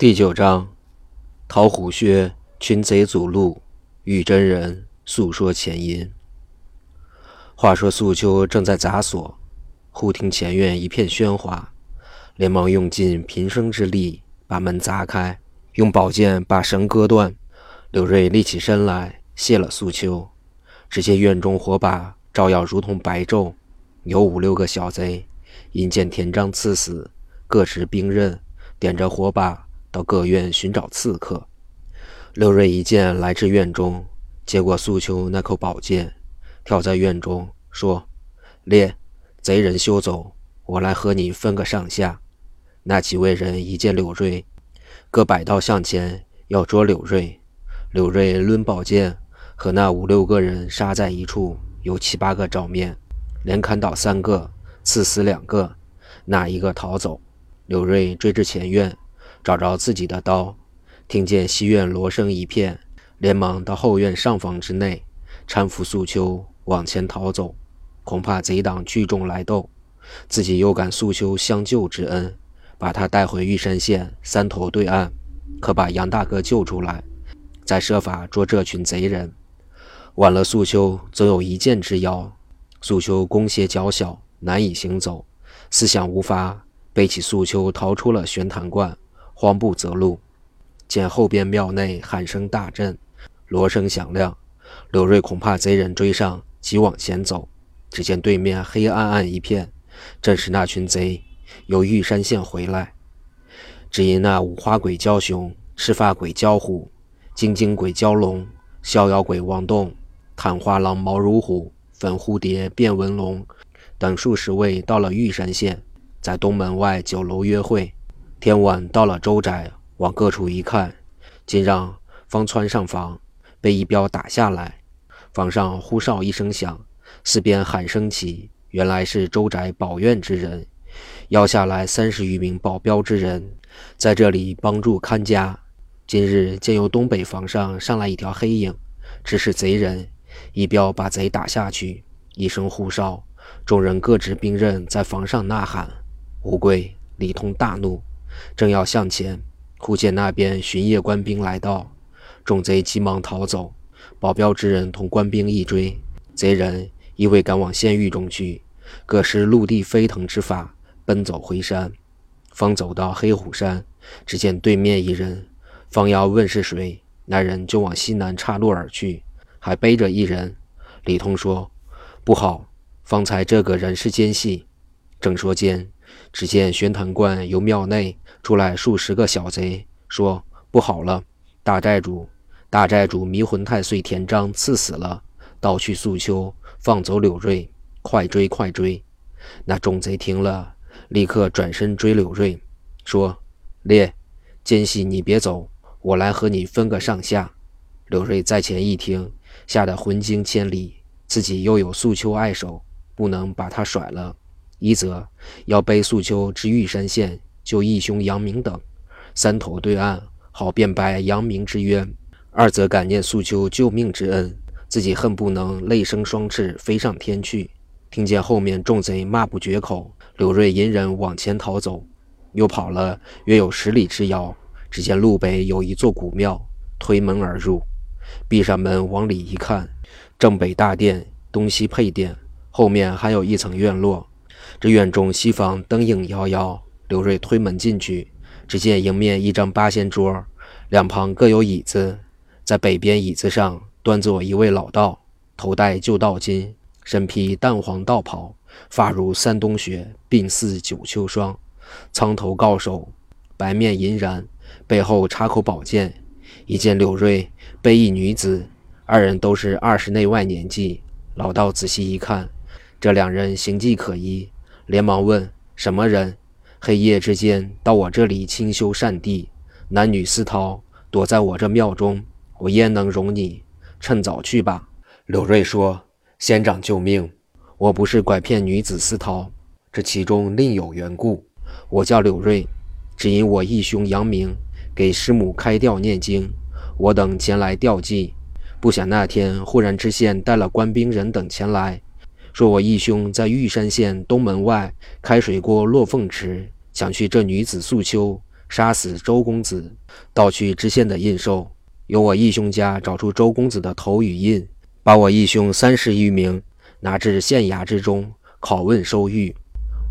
第九章，桃虎穴群贼阻路，玉真人诉说前因。话说素秋正在砸锁，忽听前院一片喧哗，连忙用尽平生之力把门砸开，用宝剑把绳割断。柳瑞立起身来，谢了素秋。只见院中火把照耀如同白昼，有五六个小贼，因见田章刺死，各持兵刃，点着火把。到各院寻找刺客，刘瑞一见来至院中，接过素秋那口宝剑，跳在院中说：“烈，贼人休走，我来和你分个上下。”那几位人一见柳瑞，各摆刀向前要捉柳瑞。柳瑞抡宝剑，和那五六个人杀在一处，有七八个照面，连砍倒三个，刺死两个，哪一个逃走？柳瑞追至前院。找着自己的刀，听见西院锣声一片，连忙到后院上房之内，搀扶素秋往前逃走。恐怕贼党聚众来斗，自己又感素秋相救之恩，把他带回玉山县三头对岸，可把杨大哥救出来，再设法捉这群贼人。晚了，素秋总有一箭之遥。素秋弓鞋脚小，难以行走，思想无发，背起素秋逃出了玄坛观。慌不择路，见后边庙内喊声大震，锣声响亮。柳瑞恐怕贼人追上，急往前走。只见对面黑暗暗一片，正是那群贼由玉山县回来。只因那五花鬼蛟熊、赤发鬼蛟虎、金睛鬼蛟龙、逍遥鬼王栋、探花狼毛如虎、粉蝴蝶变纹龙等数十位到了玉山县，在东门外酒楼约会。天晚到了周宅，往各处一看，竟让方窜上房，被一镖打下来。房上呼哨一声响，四边喊声起，原来是周宅保院之人，要下来三十余名保镖之人，在这里帮助看家。今日见由东北房上上来一条黑影，只是贼人，一镖把贼打下去。一声呼哨，众人各执兵刃，在房上呐喊。乌龟李通大怒。正要向前，忽见那边巡夜官兵来到，众贼急忙逃走。保镖之人同官兵一追，贼人亦未赶往县狱中去，各施陆地飞腾之法，奔走回山。方走到黑虎山，只见对面一人，方要问是谁，那人就往西南岔路而去，还背着一人。李通说：“不好，方才这个人是奸细。”正说间，只见玄坛观由庙内出来数十个小贼，说：“不好了，大寨主，大寨主迷魂太岁田章刺死了，盗去素秋，放走柳瑞，快追快追！”那众贼听了，立刻转身追柳瑞，说：“烈，奸细你别走，我来和你分个上下。”柳瑞在前一听，吓得魂惊千里，自己又有素秋爱手，不能把他甩了。一则要背素秋至玉山县救义兄杨明等，三头对岸好辩白杨明之冤；二则感念素秋救命之恩，自己恨不能泪生双翅飞上天去。听见后面众贼骂不绝口，柳瑞隐忍往前逃走，又跑了约有十里之遥，只见路北有一座古庙，推门而入，闭上门往里一看，正北大殿，东西配殿，后面还有一层院落。这院中西房灯影摇摇，刘瑞推门进去，只见迎面一张八仙桌，两旁各有椅子，在北边椅子上端坐一位老道，头戴旧道巾，身披淡黄道袍，发如山冬雪，鬓似九秋霜，苍头高首，白面银髯，背后插口宝剑。一见柳瑞背一女子，二人都是二十内外年纪。老道仔细一看，这两人形迹可疑。连忙问：“什么人？黑夜之间到我这里清修善地，男女私逃，躲在我这庙中，我焉能容你？趁早去吧。”柳瑞说：“仙长救命！我不是拐骗女子私逃，这其中另有缘故。我叫柳瑞，只因我义兄杨明给师母开吊念经，我等前来吊祭，不想那天忽然知县带了官兵人等前来。”说我义兄在玉山县东门外开水锅落凤池，想去这女子素秋杀死周公子，盗取知县的印绶，由我义兄家找出周公子的头与印，把我义兄三十余名拿至县衙之中拷问收狱。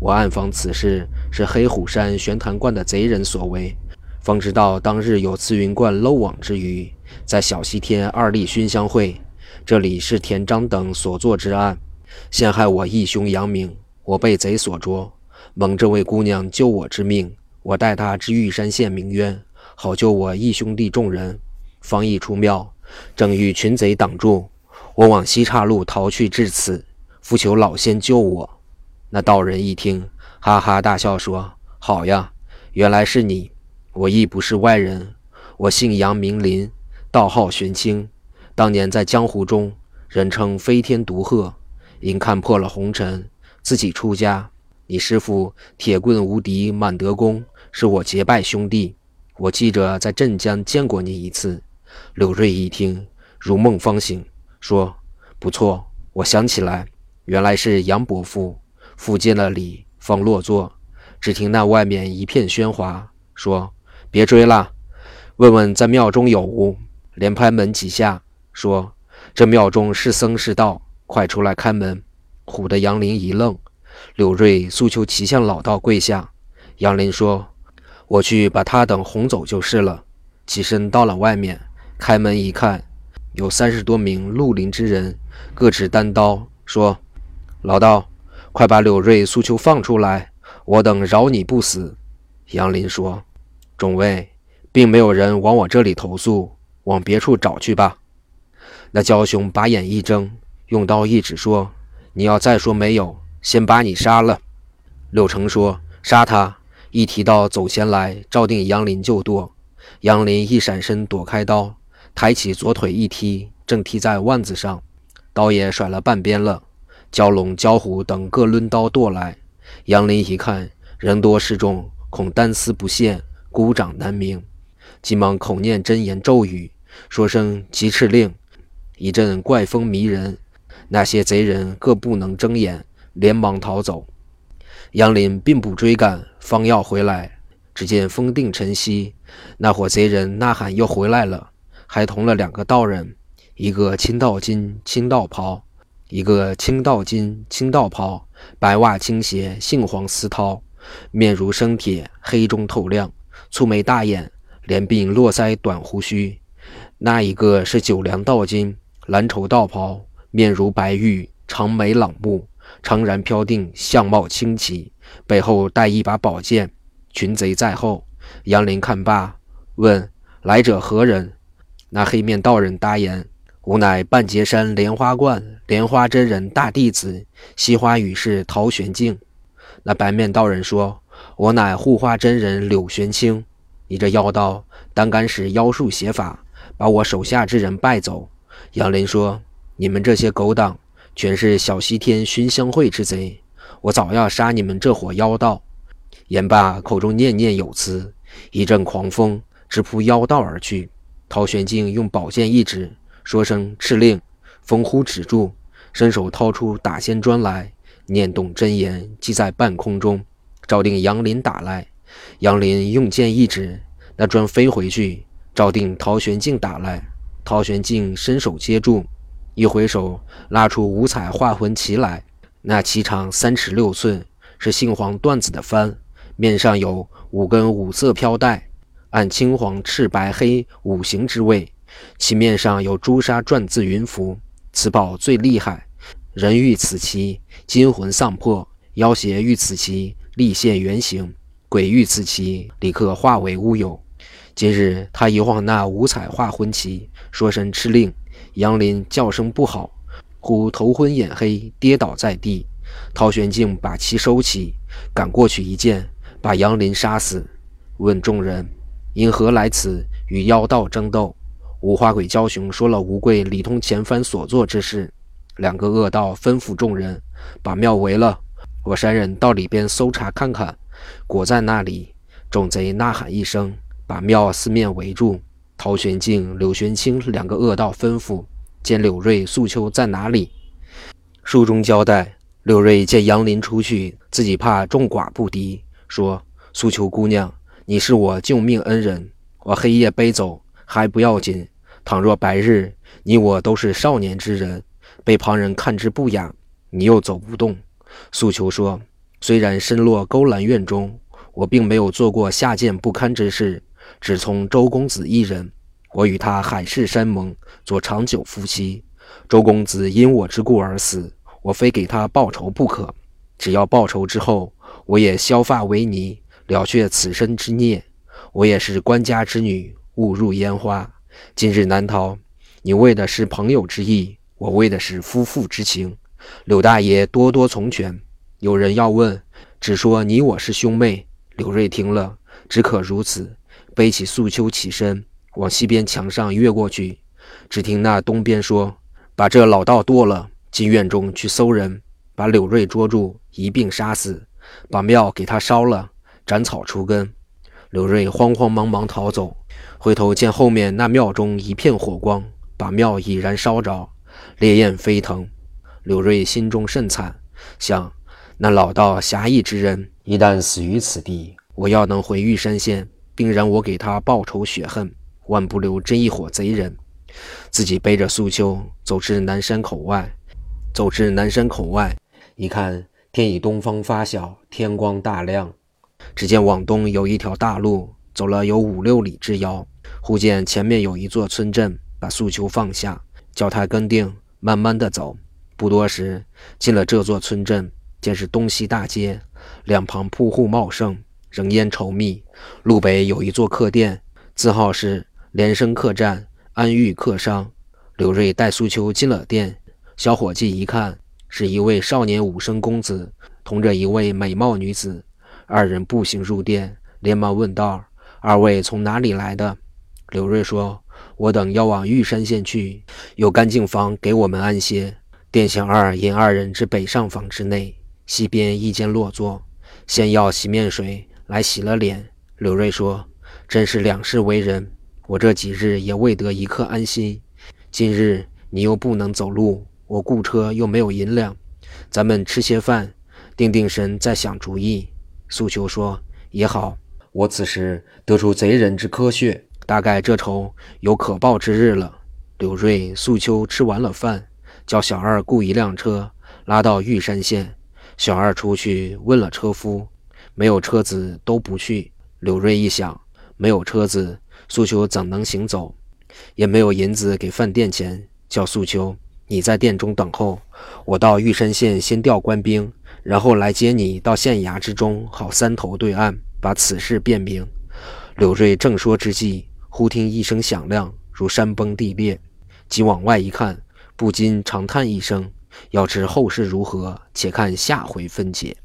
我暗访此事是黑虎山玄坛观的贼人所为，方知道当日有慈云观漏网之鱼，在小西天二立熏香会，这里是田章等所作之案，陷害我义兄杨明，我被贼所捉，蒙这位姑娘救我之命，我带她至玉山县鸣冤，好救我义兄弟众人。方一出庙，正遇群贼挡住，我往西岔路逃去，至此，复求老仙救我。那道人一听，哈哈大笑，说：“好呀，原来是你！我亦不是外人，我姓杨，名林，道号玄清。当年在江湖中，人称飞天独鹤，因看破了红尘，自己出家。你师父铁棍无敌满德公是我结拜兄弟，我记着在镇江见过你一次。”柳瑞一听，如梦方醒，说：“不错，我想起来，原来是杨伯父。”复见了礼，方落座。只听那外面一片喧哗，说：“别追了，问问在庙中有无。”连拍门几下，说：“这庙中是僧是道，快出来开门。”唬得杨林一愣。柳瑞诉求齐向老道跪下。杨林说：“我去把他等哄走就是了。”起身到了外面，开门一看，有三十多名绿林之人，各持单刀，说：“老道。”快把柳瑞诉求放出来，我等饶你不死。杨林说：“众位，并没有人往我这里投诉，往别处找去吧。”那焦雄把眼一睁，用刀一指说：“你要再说没有，先把你杀了。”柳成说：“杀他！”一提刀走前来，照定杨林就剁。杨林一闪身躲开刀，抬起左腿一踢，正踢在腕子上，刀也甩了半边了。蛟龙、蛟虎等各抡刀剁来，杨林一看人多势众，恐单丝不现，孤掌难鸣，急忙口念真言咒语，说声急敕令，一阵怪风迷人，那些贼人各不能睁眼，连忙逃走。杨林并不追赶，方要回来，只见风定晨曦，那伙贼人呐喊又回来了，还同了两个道人，一个青道金，青道袍。一个青道金、青道袍，白袜青鞋，杏黄丝绦，面如生铁，黑中透亮，蹙眉大眼，连鬓络腮，短胡须。那一个是九梁道金，蓝绸道袍，面如白玉，长眉朗目，长髯飘定，相貌清奇，背后带一把宝剑。群贼在后，杨林看罢，问来者何人？那黑面道人答言。吾乃半截山莲花观莲花真人大弟子，西花羽士陶玄静。那白面道人说：“我乃护花真人柳玄清。你这妖道，胆敢使妖术邪法，把我手下之人败走。”杨林说：“你们这些狗党，全是小西天熏香会之贼，我早要杀你们这伙妖道。”言罢，口中念念有词，一阵狂风直扑妖道而去。陶玄静用宝剑一指。说声敕令，风呼止住，伸手掏出打仙砖来，念动真言，系在半空中，照定杨林打来。杨林用剑一指，那砖飞回去，照定陶玄镜打来。陶玄镜伸手接住，一回手拉出五彩化魂旗来，那旗长三尺六寸，是杏黄缎子的幡，面上有五根五色飘带，按青黄赤白黑五行之位。其面上有朱砂篆字云符，此宝最厉害。人遇此旗，金魂丧魄；妖邪遇此旗，立现原形；鬼遇此旗，立刻化为乌有。今日他一晃那五彩化魂旗，说声敕令，杨林叫声不好，忽头昏眼黑，跌倒在地。陶玄静把旗收起，赶过去一剑，把杨林杀死。问众人：因何来此与妖道争斗？五花鬼焦雄说了吴贵、李通前番所做之事，两个恶道吩咐众人把庙围了。我三人到里边搜查看看，果在那里。众贼呐喊一声，把庙四面围住。陶玄静、柳玄清两个恶道吩咐见柳瑞、素秋在哪里。书中交代，柳瑞见杨林出去，自己怕众寡不敌，说：“素秋姑娘，你是我救命恩人，我黑夜背走还不要紧。倘若白日，你我都是少年之人，被旁人看之不雅，你又走不动。素秋说：“虽然身落勾栏院中，我并没有做过下贱不堪之事，只从周公子一人。我与他海誓山盟，做长久夫妻。周公子因我之故而死，我非给他报仇不可。只要报仇之后，我也削发为尼，了却此生之孽。我也是官家之女，误入烟花。”今日难逃，你为的是朋友之意，我为的是夫妇之情。柳大爷多多从权。有人要问，只说你我是兄妹。柳瑞听了，只可如此，背起素秋起身，往西边墙上越过去。只听那东边说：“把这老道剁了，进院中去搜人，把柳瑞捉住，一并杀死，把庙给他烧了，斩草除根。”柳瑞慌慌忙忙逃走。回头见后面那庙中一片火光，把庙已然烧着，烈焰飞腾。柳瑞心中甚惨，想那老道侠义之人，一旦死于此地，我要能回玉山县，定然我给他报仇雪恨，万不留这一伙贼人。自己背着素秋走至南山口外，走至南山口外，一看天已东方发晓，天光大亮。只见往东有一条大路，走了有五六里之遥。忽见前面有一座村镇，把素秋放下，叫他跟定，慢慢的走。不多时，进了这座村镇，见是东西大街，两旁铺户茂盛，人烟稠密。路北有一座客店，字号是连升客栈，安寓客商。刘瑞带苏秋进了店，小伙计一看，是一位少年武生公子，同着一位美貌女子，二人步行入店，连忙问道：“二位从哪里来的？”刘瑞说：“我等要往玉山县去，有干净房给我们安歇。店小二引二人至北上房之内，西边一间落座，先要洗面水来洗了脸。”刘瑞说：“真是两世为人，我这几日也未得一刻安心。今日你又不能走路，我雇车又没有银两，咱们吃些饭，定定神，再想主意。”素秋说：“也好，我此时得出贼人之科学。”大概这仇有可报之日了。柳瑞、素秋吃完了饭，叫小二雇一辆车，拉到玉山县。小二出去问了车夫，没有车子都不去。柳瑞一想，没有车子，素秋怎能行走？也没有银子给饭店钱，叫素秋你在店中等候，我到玉山县先调官兵，然后来接你到县衙之中，好三头对岸，把此事辨明。柳瑞正说之际。忽听一声响亮，如山崩地裂，即往外一看，不禁长叹一声。要知后事如何，且看下回分解。